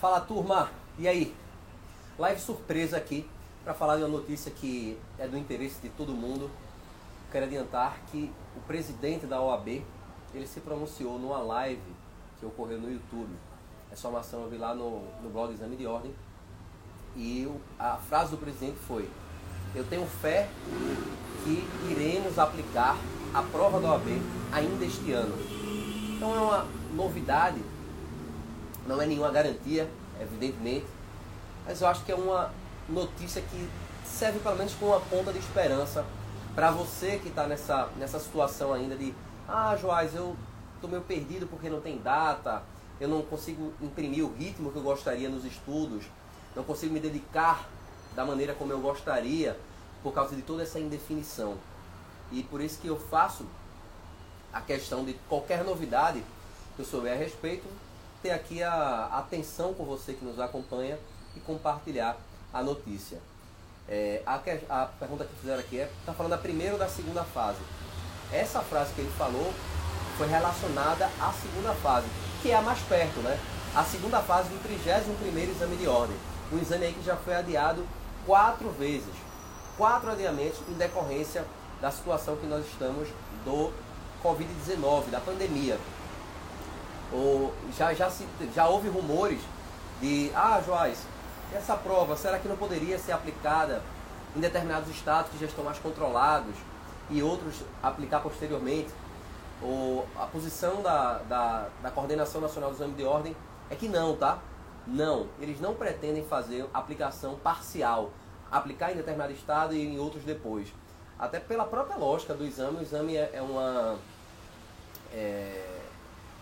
Fala turma, e aí? Live surpresa aqui para falar de uma notícia que é do interesse de todo mundo. Quero adiantar que o presidente da OAB ele se pronunciou numa live que ocorreu no YouTube. Essa informação eu vi lá no, no blog Exame de Ordem. E a frase do presidente foi: Eu tenho fé que iremos aplicar a prova da OAB ainda este ano. Então é uma novidade, não é nenhuma garantia, evidentemente, mas eu acho que é uma notícia que serve pelo menos como uma ponta de esperança para você que está nessa, nessa situação ainda de ah, Joás, eu estou meio perdido porque não tem data, eu não consigo imprimir o ritmo que eu gostaria nos estudos, não consigo me dedicar da maneira como eu gostaria por causa de toda essa indefinição. E por isso que eu faço a questão de qualquer novidade que eu souber a respeito, ter aqui a atenção com você que nos acompanha e compartilhar a notícia. É, a, a, pergunta que fizeram aqui é, está falando da primeira ou da segunda fase? Essa frase que ele falou foi relacionada à segunda fase, que é a mais perto, né? A segunda fase do 31º exame de ordem. Um exame aí que já foi adiado quatro vezes. Quatro adiamentos em decorrência da situação que nós estamos do Covid-19, da pandemia. Ou, já, já, se, já houve rumores de, ah, Joás, essa prova, será que não poderia ser aplicada em determinados estados que já estão mais controlados e outros aplicar posteriormente? Ou a posição da, da, da Coordenação Nacional do Exame de Ordem é que não, tá? Não, eles não pretendem fazer aplicação parcial, aplicar em determinado estado e em outros depois. Até pela própria lógica do exame, o exame é, é uma. É,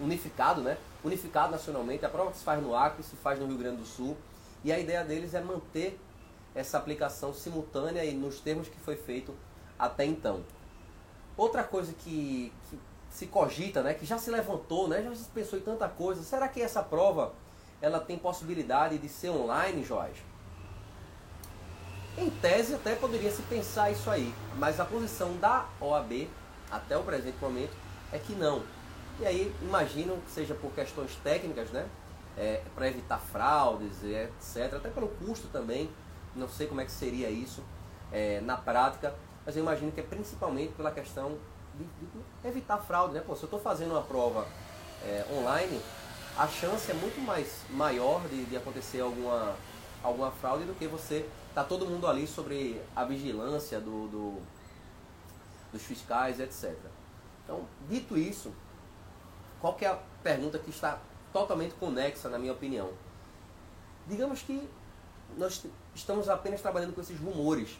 unificado, né? Unificado nacionalmente. A prova que se faz no Acre, se faz no Rio Grande do Sul. E a ideia deles é manter essa aplicação simultânea e nos termos que foi feito até então. Outra coisa que, que se cogita, né, que já se levantou, né, já se pensou em tanta coisa, será que essa prova ela tem possibilidade de ser online, Jorge? Em tese até poderia se pensar isso aí, mas a posição da OAB até o presente momento é que não. E aí imagino que seja por questões técnicas, né? É, para evitar fraudes, etc. Até pelo custo também. Não sei como é que seria isso é, na prática, mas eu imagino que é principalmente pela questão de, de evitar fraude, né? Pô, se eu estou fazendo uma prova é, online, a chance é muito mais maior de, de acontecer alguma, alguma fraude do que você tá todo mundo ali sobre a vigilância do, do, dos fiscais, etc. Então, dito isso, qual que é a pergunta que está totalmente conexa, na minha opinião? Digamos que nós estamos apenas trabalhando com esses rumores.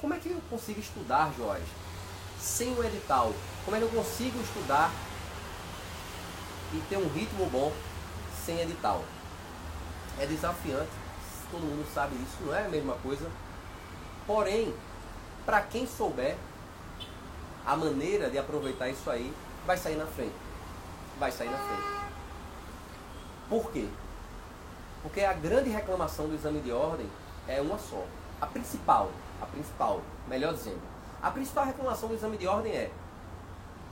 Como é que eu consigo estudar, Jorge, sem o edital? Como é que eu consigo estudar e ter um ritmo bom sem edital? É desafiante todo mundo sabe isso, não é a mesma coisa. Porém, para quem souber a maneira de aproveitar isso aí, vai sair na frente. Vai sair na frente. Por quê? Porque a grande reclamação do exame de ordem é uma só. A principal, a principal, melhor dizendo, a principal reclamação do exame de ordem é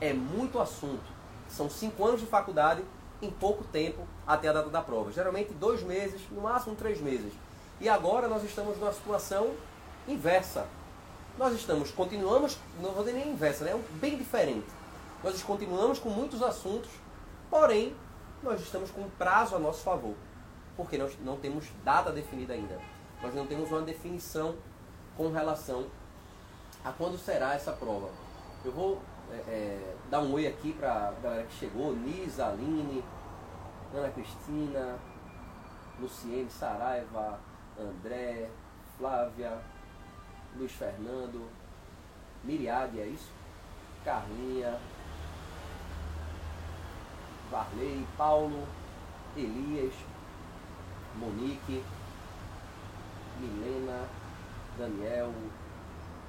é muito assunto. São cinco anos de faculdade em pouco tempo até a data da prova. Geralmente dois meses, no máximo três meses. E agora nós estamos numa situação inversa. Nós estamos, continuamos, não vou dizer nem inversa, né? bem diferente. Nós continuamos com muitos assuntos, porém, nós estamos com prazo a nosso favor. Porque nós não temos data definida ainda. Nós não temos uma definição com relação a quando será essa prova. Eu vou é, é, dar um oi aqui para a galera que chegou, Nisa, Aline, Ana Cristina, Luciene, Saraiva, André, Flávia, Luiz Fernando, Miriade, é isso? Carlinha, Varley, Paulo, Elias, Monique, Milena, Daniel.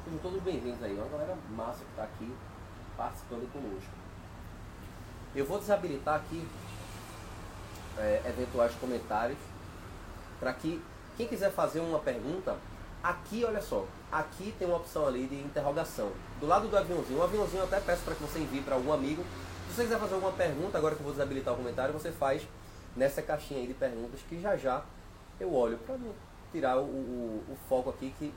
Sejam todos bem-vindos aí, uma galera massa que está aqui participando conosco. Eu vou desabilitar aqui é, eventuais comentários para que quem quiser fazer uma pergunta, aqui, olha só, aqui tem uma opção ali de interrogação. Do lado do aviãozinho, o aviãozinho eu até peço para que você envie para algum amigo. Você quiser fazer alguma pergunta, agora que eu vou desabilitar o comentário, você faz nessa caixinha aí de perguntas que já já eu olho para tirar o, o, o, foco aqui que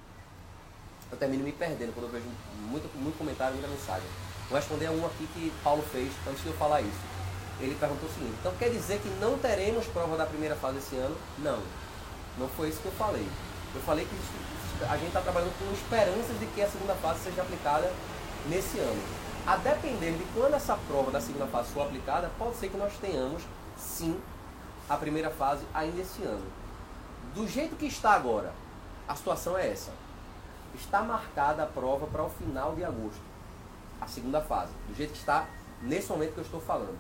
eu termino me perdendo quando eu vejo muito, muito comentário, muita mensagem. Vou responder a um aqui que Paulo fez antes de eu falar isso. Ele perguntou o seguinte, então quer dizer que não teremos prova da primeira fase esse ano? Não. Não foi isso que eu falei. Eu falei que a gente está trabalhando com esperanças de que a segunda fase seja aplicada nesse ano. A depender de quando essa prova da segunda fase for aplicada, pode ser que nós tenhamos, sim, a primeira fase ainda esse ano. Do jeito que está agora, a situação é essa. Está marcada a prova para o final de agosto. A segunda fase. Do jeito que está nesse momento que eu estou falando.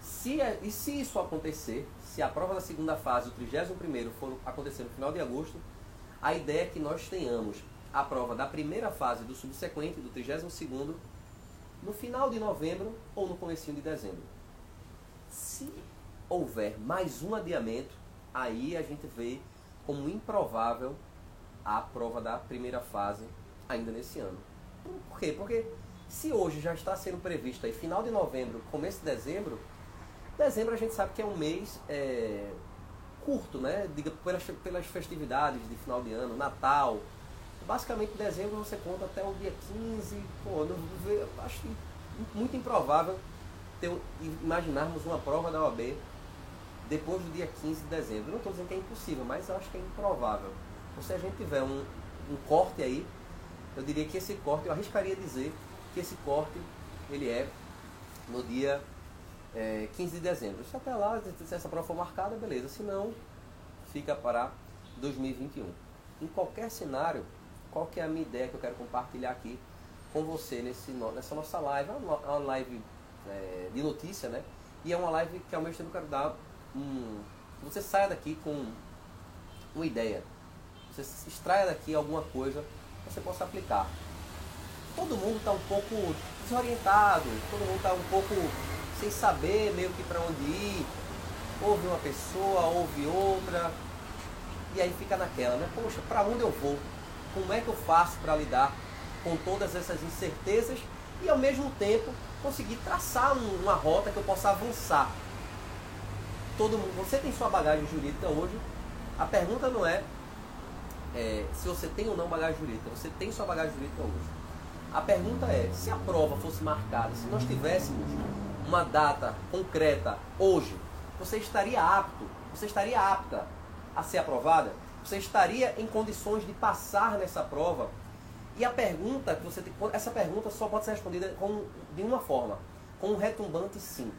Se, é, e se isso acontecer, se a prova da segunda fase, o 31 for acontecer no final de agosto, a ideia é que nós tenhamos a prova da primeira fase do subsequente, do 32 no final de novembro ou no começo de dezembro. Se houver mais um adiamento, aí a gente vê como improvável a prova da primeira fase ainda nesse ano. Por quê? Porque se hoje já está sendo previsto aí final de novembro, começo de dezembro, dezembro a gente sabe que é um mês é, curto, né? Diga, pelas, pelas festividades de final de ano, Natal. Basicamente, dezembro você conta até o dia 15. Pô, não, acho muito improvável ter, imaginarmos uma prova da OAB depois do dia 15 de dezembro. Não estou dizendo que é impossível, mas acho que é improvável. Então, se a gente tiver um, um corte aí, eu diria que esse corte, eu arriscaria dizer que esse corte ele é no dia é, 15 de dezembro. Se até lá, se essa prova for marcada, beleza. Se não, fica para 2021. Em qualquer cenário, qual que é a minha ideia que eu quero compartilhar aqui com você nesse, nessa nossa live? É uma live é, de notícia, né? E é uma live que ao mesmo tempo eu quero dar um... Você saia daqui com uma ideia. Você extraia daqui alguma coisa que você possa aplicar. Todo mundo está um pouco desorientado, todo mundo está um pouco sem saber meio que para onde ir. Ouve uma pessoa, ouve outra, e aí fica naquela, né? Poxa, para onde eu vou? Como é que eu faço para lidar com todas essas incertezas e ao mesmo tempo conseguir traçar um, uma rota que eu possa avançar? Todo mundo, você tem sua bagagem jurídica hoje? A pergunta não é, é se você tem ou não bagagem jurídica. Você tem sua bagagem jurídica hoje. A pergunta é, se a prova fosse marcada, se nós tivéssemos uma data concreta hoje, você estaria apto, você estaria apta a ser aprovada? Você estaria em condições de passar nessa prova? E a pergunta que você tem, essa pergunta só pode ser respondida com, de uma forma, com um retumbante sim.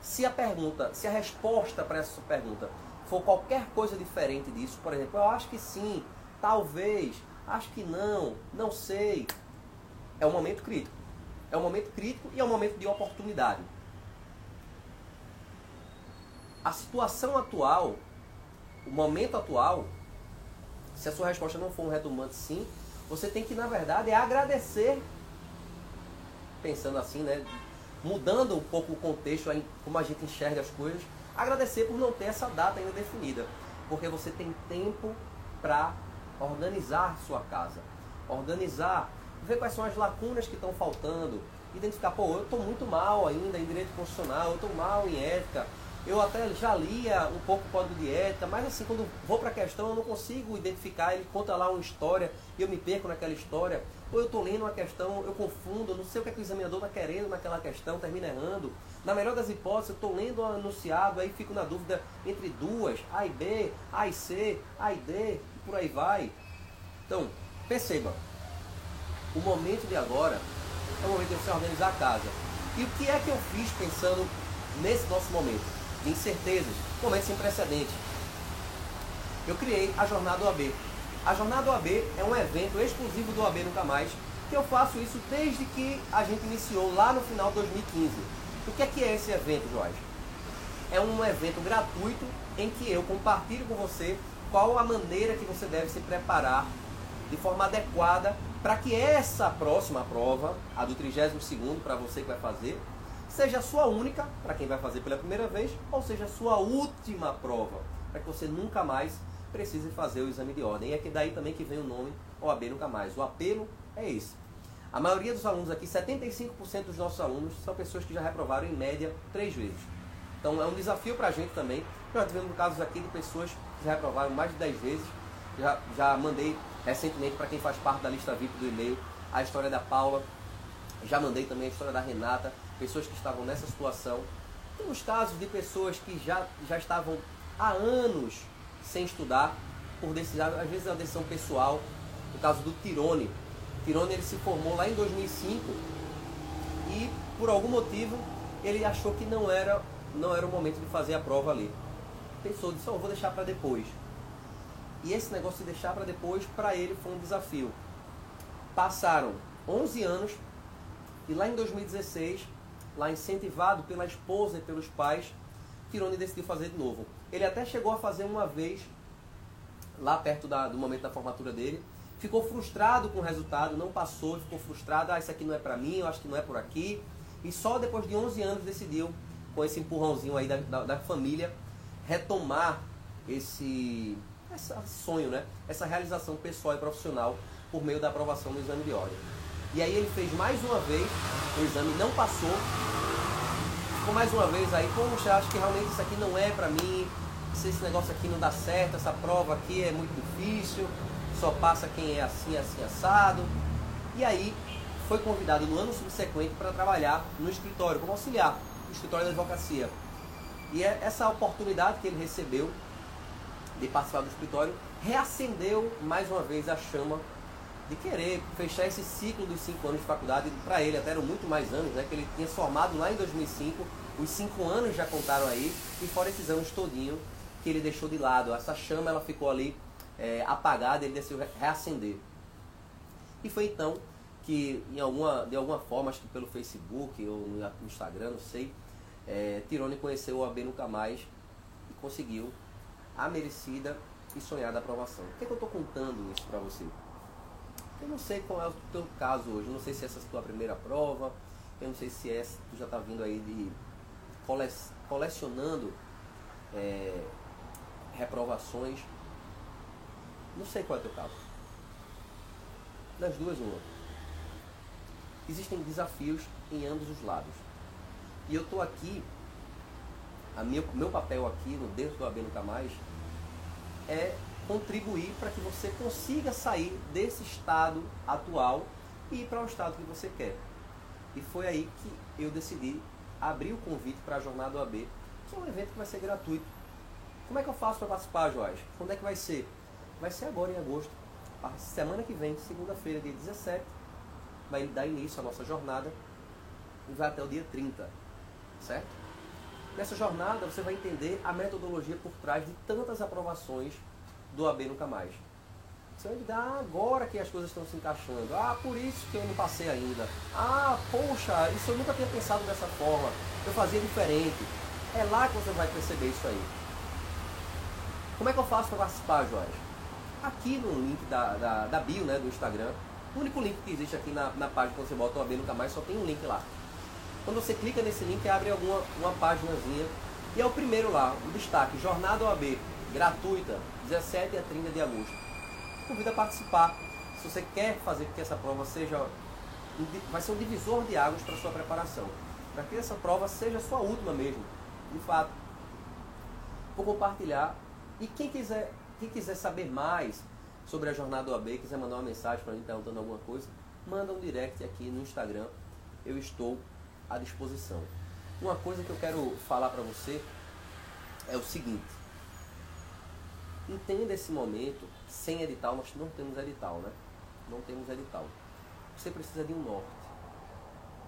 Se a pergunta, se a resposta para essa pergunta for qualquer coisa diferente disso, por exemplo, eu acho que sim, talvez, acho que não, não sei, é um momento crítico. É um momento crítico e é um momento de oportunidade a situação atual, o momento atual, se a sua resposta não for um retomante sim, você tem que, na verdade, agradecer, pensando assim, né? Mudando um pouco o contexto, como a gente enxerga as coisas, agradecer por não ter essa data ainda definida. Porque você tem tempo para organizar sua casa. Organizar, ver quais são as lacunas que estão faltando, identificar, pô, eu estou muito mal ainda em direito constitucional, eu estou mal em ética, eu até já lia um pouco o código de ética, mas assim, quando vou para a questão, eu não consigo identificar. Ele conta lá uma história e eu me perco naquela história. Ou eu estou lendo uma questão, eu confundo, não sei o que, é que o examinador está querendo naquela questão, termina errando. Na melhor das hipóteses, eu estou lendo um anunciado, aí fico na dúvida entre duas, A e B, A e C, A e D, e por aí vai. Então, perceba, o momento de agora é o momento de você organizar a casa. E o que é que eu fiz pensando nesse nosso momento? De incertezas, momentos sem precedente. Eu criei a Jornada OAB. A Jornada OAB é um evento exclusivo do OAB Nunca Mais, que eu faço isso desde que a gente iniciou lá no final de 2015. O que é que é esse evento, Jorge? É um evento gratuito em que eu compartilho com você qual a maneira que você deve se preparar de forma adequada para que essa próxima prova, a do 32 para você que vai fazer, seja a sua única, para quem vai fazer pela primeira vez, ou seja a sua última prova, para que você nunca mais precise fazer o exame de ordem. E é que daí também que vem o nome OAB Nunca Mais. O apelo é esse. A maioria dos alunos aqui, 75% dos nossos alunos, são pessoas que já reprovaram em média três vezes. Então é um desafio para a gente também. Nós tivemos casos aqui de pessoas que já reprovaram mais de 10 vezes. Já, já mandei recentemente para quem faz parte da lista VIP do e-mail a história da Paula. Já mandei também a história da Renata, pessoas que estavam nessa situação. Temos casos de pessoas que já, já estavam há anos sem estudar, por decisão, às vezes é uma decisão pessoal. No caso do Tirone. Tirone ele se formou lá em 2005 e por algum motivo ele achou que não era, não era o momento de fazer a prova ali. Pensou, disse, oh, vou deixar para depois. E esse negócio de deixar para depois, para ele foi um desafio. Passaram 11 anos e lá em 2016, lá incentivado pela esposa e pelos pais, Tirone decidiu fazer de novo. Ele até chegou a fazer uma vez, lá perto da, do momento da formatura dele, ficou frustrado com o resultado, não passou, ficou frustrado, ah, isso aqui não é para mim, eu acho que não é por aqui. E só depois de 11 anos decidiu, com esse empurrãozinho aí da, da, da família, retomar esse, esse sonho, né? essa realização pessoal e profissional por meio da aprovação do exame de ordem. E aí ele fez mais uma vez, o exame não passou, ficou mais uma vez aí, poxa, acho que realmente isso aqui não é para mim, se esse negócio aqui não dá certo, essa prova aqui é muito difícil, só passa quem é assim, assim, assado. E aí foi convidado no ano subsequente para trabalhar no escritório, como auxiliar, no escritório da advocacia. E é essa oportunidade que ele recebeu de participar do escritório reacendeu mais uma vez a chama de querer fechar esse ciclo dos cinco anos de faculdade. Para ele até eram muito mais anos, né? Que ele tinha formado lá em 2005. Os cinco anos já contaram aí e fora esses anos todinho que ele deixou de lado. Essa chama ela ficou ali é, apagada, ele decidiu reacender. E foi então que, em alguma, de alguma forma, acho que pelo Facebook ou no Instagram, não sei, é, Tirone conheceu o AB Nunca Mais e conseguiu a merecida e sonhada aprovação. Por que, é que eu estou contando isso para você? Eu não sei qual é o teu caso hoje, eu não sei se essa é a tua primeira prova, eu não sei se é, tu já está vindo aí de cole, colecionando é, reprovações não sei qual é o teu caso. Das duas, uma. Existem desafios em ambos os lados. E eu estou aqui, a meu, meu papel aqui, no dentro do AB Nunca Mais, é contribuir para que você consiga sair desse estado atual e ir para o estado que você quer. E foi aí que eu decidi abrir o convite para a Jornada do AB, que é um evento que vai ser gratuito. Como é que eu faço para participar, Joás? Quando é que vai ser? vai ser agora em agosto. Semana que vem, segunda-feira, dia 17, vai dar início à nossa jornada e vai até o dia 30, certo? Nessa jornada você vai entender a metodologia por trás de tantas aprovações do AB Nunca Mais. Você vai dizer, ah, agora que as coisas estão se encaixando. Ah, por isso que eu não passei ainda. Ah, poxa, isso eu nunca tinha pensado dessa forma. Eu fazia diferente. É lá que você vai perceber isso aí. Como é que eu faço para participar, Jorge? aqui no link da, da, da, bio né, do Instagram. O único link que existe aqui na, na página quando você bota o AB Nunca Mais, só tem um link lá. Quando você clica nesse link, abre alguma uma páginazinha. E é o primeiro lá, o destaque, Jornada OAB, gratuita, 17 a 30 de agosto. Convido a participar. Se você quer fazer com que essa prova seja. Vai ser um divisor de águas para sua preparação. Para que essa prova seja a sua última mesmo. De fato. Vou compartilhar. E quem quiser quem quiser saber mais sobre a jornada do AB, quiser mandar uma mensagem para mim perguntando alguma coisa, manda um direct aqui no Instagram. Eu estou à disposição. Uma coisa que eu quero falar para você é o seguinte. Entenda esse momento, sem edital, nós não temos edital, né? Não temos edital. Você precisa de um norte.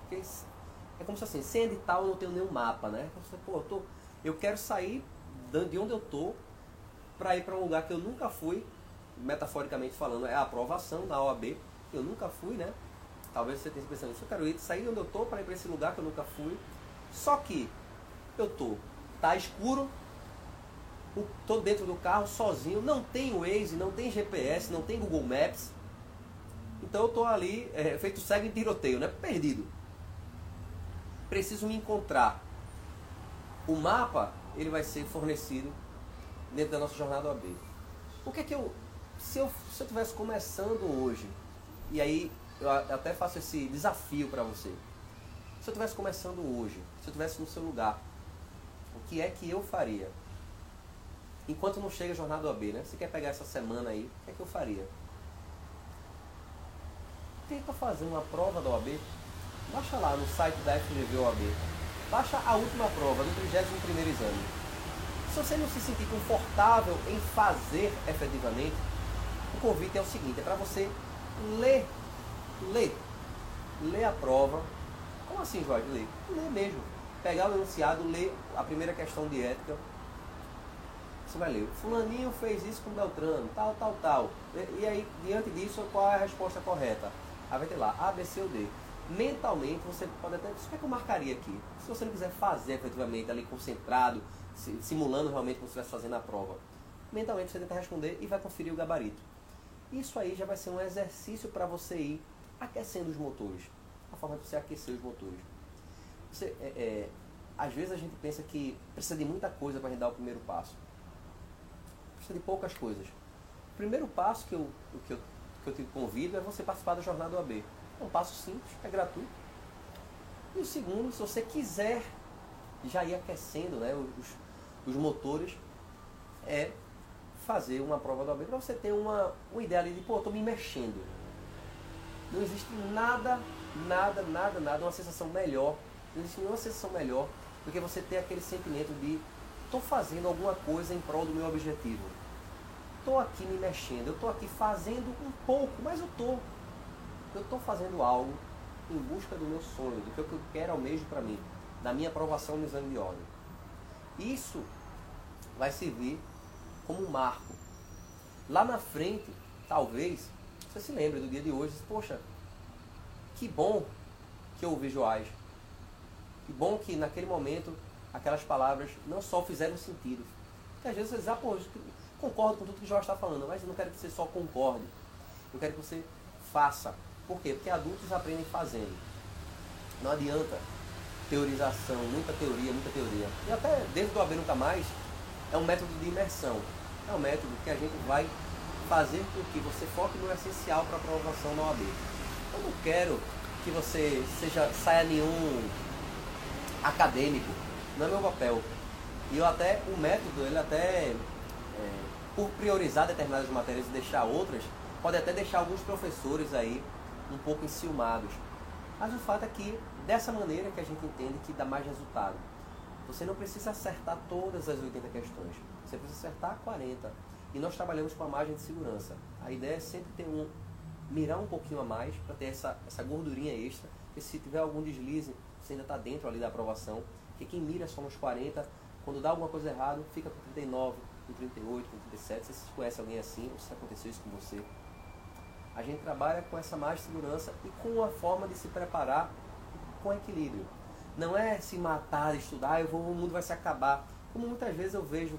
Porque é como se assim, sem edital eu não tenho nenhum mapa, né? Você, pô, eu, tô, eu quero sair de onde eu estou para ir para um lugar que eu nunca fui, metaforicamente falando, é a aprovação da OAB. Eu nunca fui, né? Talvez você tenha pensando isso. Eu quero ir, sair de onde eu tô para ir para esse lugar que eu nunca fui. Só que eu tô, tá escuro, tô dentro do carro sozinho, não tem Waze, não tem GPS, não tem Google Maps. Então eu tô ali, é, feito cego em tiroteio, né? Perdido. Preciso me encontrar. O mapa, ele vai ser fornecido dentro da nossa jornada OAB. O que é que eu. Se eu se eu estivesse começando hoje, e aí eu até faço esse desafio para você. Se eu estivesse começando hoje, se eu estivesse no seu lugar, que é que eu faria? Enquanto não chega a jornada do AB, né? Você quer pegar essa semana aí, o que é que eu faria? Tenta fazer uma prova da OAB. Baixa lá no site da FGV OAB. Baixa a última prova do 31 exame. Se você não se sentir confortável em fazer efetivamente, o convite é o seguinte, é para você ler, ler, ler a prova. Como assim, Jorge? Ler? Ler mesmo. Pegar o enunciado, ler a primeira questão de ética, você vai ler, fulaninho fez isso com Beltrano, tal, tal, tal. E, e aí, diante disso, qual é a resposta correta? Aí vai ter lá, A, B, C ou D. Mentalmente, você pode até. Isso que é que eu marcaria aqui? Se você não quiser fazer efetivamente ali concentrado, simulando realmente como se estivesse fazendo a prova, mentalmente você tenta responder e vai conferir o gabarito. Isso aí já vai ser um exercício para você ir aquecendo os motores. A forma de você aquecer os motores. Você, é, é, às vezes a gente pensa que precisa de muita coisa para a gente dar o primeiro passo. Precisa de poucas coisas. O primeiro passo que eu, que eu, que eu te convido é você participar da jornada AB. É um passo simples, é gratuito. E o segundo, se você quiser já ir aquecendo né, os, os motores, é fazer uma prova do AB para você ter uma, uma ideia ali de, pô, estou me mexendo. Não existe nada, nada, nada, nada, uma sensação melhor, não existe nenhuma sensação melhor do que você ter aquele sentimento de estou fazendo alguma coisa em prol do meu objetivo. Estou aqui me mexendo, eu estou aqui fazendo um pouco, mas eu estou. Eu estou fazendo algo em busca do meu sonho, do que eu quero almejo para mim, da minha aprovação no exame de ordem. Isso vai servir como um marco. Lá na frente, talvez, você se lembre do dia de hoje, poxa, que bom que eu ouvi Joás. Que bom que naquele momento aquelas palavras não só fizeram sentido. Porque às vezes você diz, ah, pô, concordo com tudo que Joás está falando, mas eu não quero que você só concorde. Eu quero que você faça. Por quê? Porque adultos aprendem fazendo. Não adianta teorização, muita teoria, muita teoria. E até dentro do AB Nunca Mais, é um método de imersão. É um método que a gente vai fazer com que você foque no essencial para a aprovação na OAB. Eu não quero que você seja, saia nenhum acadêmico, não é meu papel. E eu até, o método, ele até, é, por priorizar determinadas matérias e deixar outras, pode até deixar alguns professores aí um pouco enciumados. Mas o fato é que dessa maneira que a gente entende que dá mais resultado. Você não precisa acertar todas as 80 questões. Você precisa acertar 40. E nós trabalhamos com a margem de segurança. A ideia é sempre ter um mirar um pouquinho a mais para ter essa, essa gordurinha extra. E se tiver algum deslize, você ainda está dentro ali da aprovação. Porque quem mira só nos 40, quando dá alguma coisa errada, fica com 39, com 38, com 37. Se você conhece alguém assim, ou se aconteceu isso com você. A gente trabalha com essa de segurança e com uma forma de se preparar com equilíbrio. Não é se matar, estudar, eu vou, o mundo vai se acabar. Como muitas vezes eu vejo,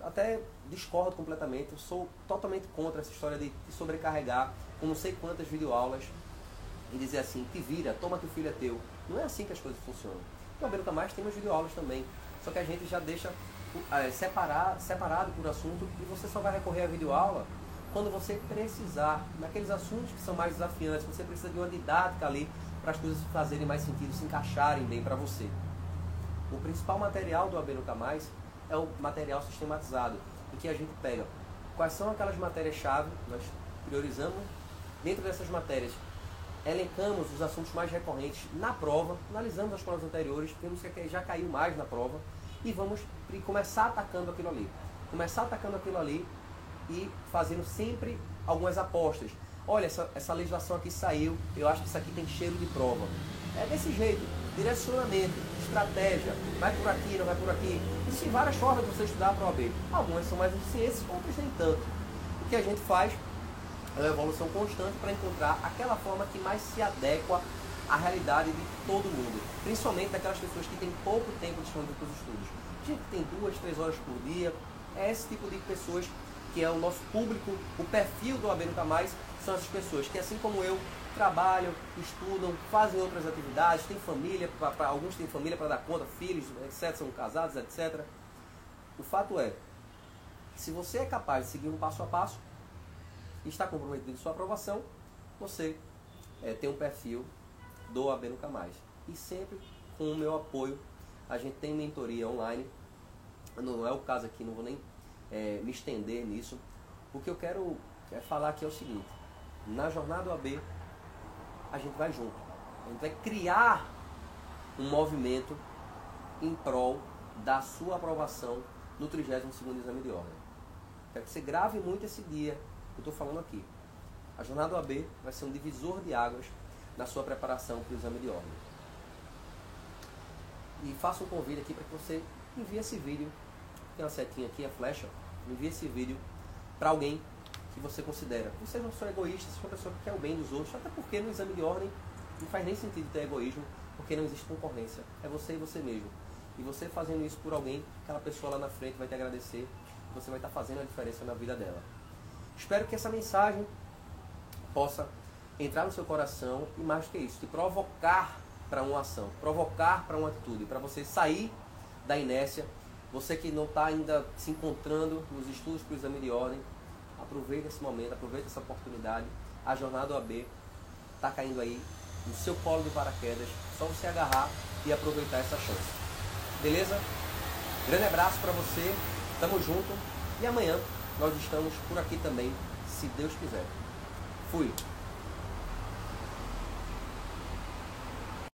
até discordo completamente, eu sou totalmente contra essa história de sobrecarregar com não sei quantas videoaulas e dizer assim, te vira, toma que o filho é teu. Não é assim que as coisas funcionam. No Beruca Mais tem umas videoaulas também, só que a gente já deixa é, separar, separado por assunto e você só vai recorrer à videoaula quando você precisar, naqueles assuntos que são mais desafiantes, você precisa de uma didática ali para as coisas fazerem mais sentido, se encaixarem bem para você. O principal material do AB Nunca Mais é o material sistematizado, em que a gente pega quais são aquelas matérias-chave, nós priorizamos dentro dessas matérias, elencamos os assuntos mais recorrentes na prova, analisamos as provas anteriores, vemos que já caiu mais na prova e vamos começar atacando aquilo ali. Começar atacando aquilo ali e fazendo sempre algumas apostas olha, essa, essa legislação aqui saiu, eu acho que isso aqui tem cheiro de prova. É desse jeito, direcionamento, estratégia, vai por aqui, não vai por aqui. Existem várias formas de você estudar a OAB. Algumas são mais eficientes, outras nem tanto. O que a gente faz é uma evolução constante para encontrar aquela forma que mais se adequa à realidade de todo mundo, principalmente daquelas pessoas que têm pouco tempo disponível para os estudos. Gente tem duas, três horas por dia, é esse tipo de pessoas que é o nosso público, o perfil do AB Nunca Mais, são essas pessoas que, assim como eu, trabalham, estudam, fazem outras atividades, têm família, pra, pra alguns têm família para dar conta, filhos, etc., são casados, etc. O fato é, se você é capaz de seguir um passo a passo está comprometido com sua aprovação, você é, tem um perfil do AB Nunca Mais. E sempre com o meu apoio, a gente tem mentoria online não é o caso aqui, não vou nem é, me estender nisso. O que eu quero é falar aqui é o seguinte: na jornada OAB, a gente vai junto. A gente vai criar um movimento em prol da sua aprovação no 32 exame de ordem. Quero que você grave muito esse dia eu estou falando aqui. A jornada OAB vai ser um divisor de águas na sua preparação para o exame de ordem. E faço um convite aqui para que você envie esse vídeo. Tem uma setinha aqui, a flecha. Envie esse vídeo para alguém que você considera. Você não é egoísta, você é uma pessoa que quer o bem dos outros, até porque no exame de ordem não faz nem sentido ter egoísmo, porque não existe concorrência. É você e você mesmo. E você fazendo isso por alguém, aquela pessoa lá na frente vai te agradecer, você vai estar fazendo a diferença na vida dela. Espero que essa mensagem possa entrar no seu coração e mais do que isso, te provocar para uma ação, provocar para uma atitude, para você sair da inércia. Você que não está ainda se encontrando nos estudos para o exame de ordem, aproveita esse momento, aproveita essa oportunidade. A jornada OAB está caindo aí no seu colo de paraquedas, só você agarrar e aproveitar essa chance. Beleza? Grande abraço para você, tamo junto e amanhã nós estamos por aqui também, se Deus quiser. Fui!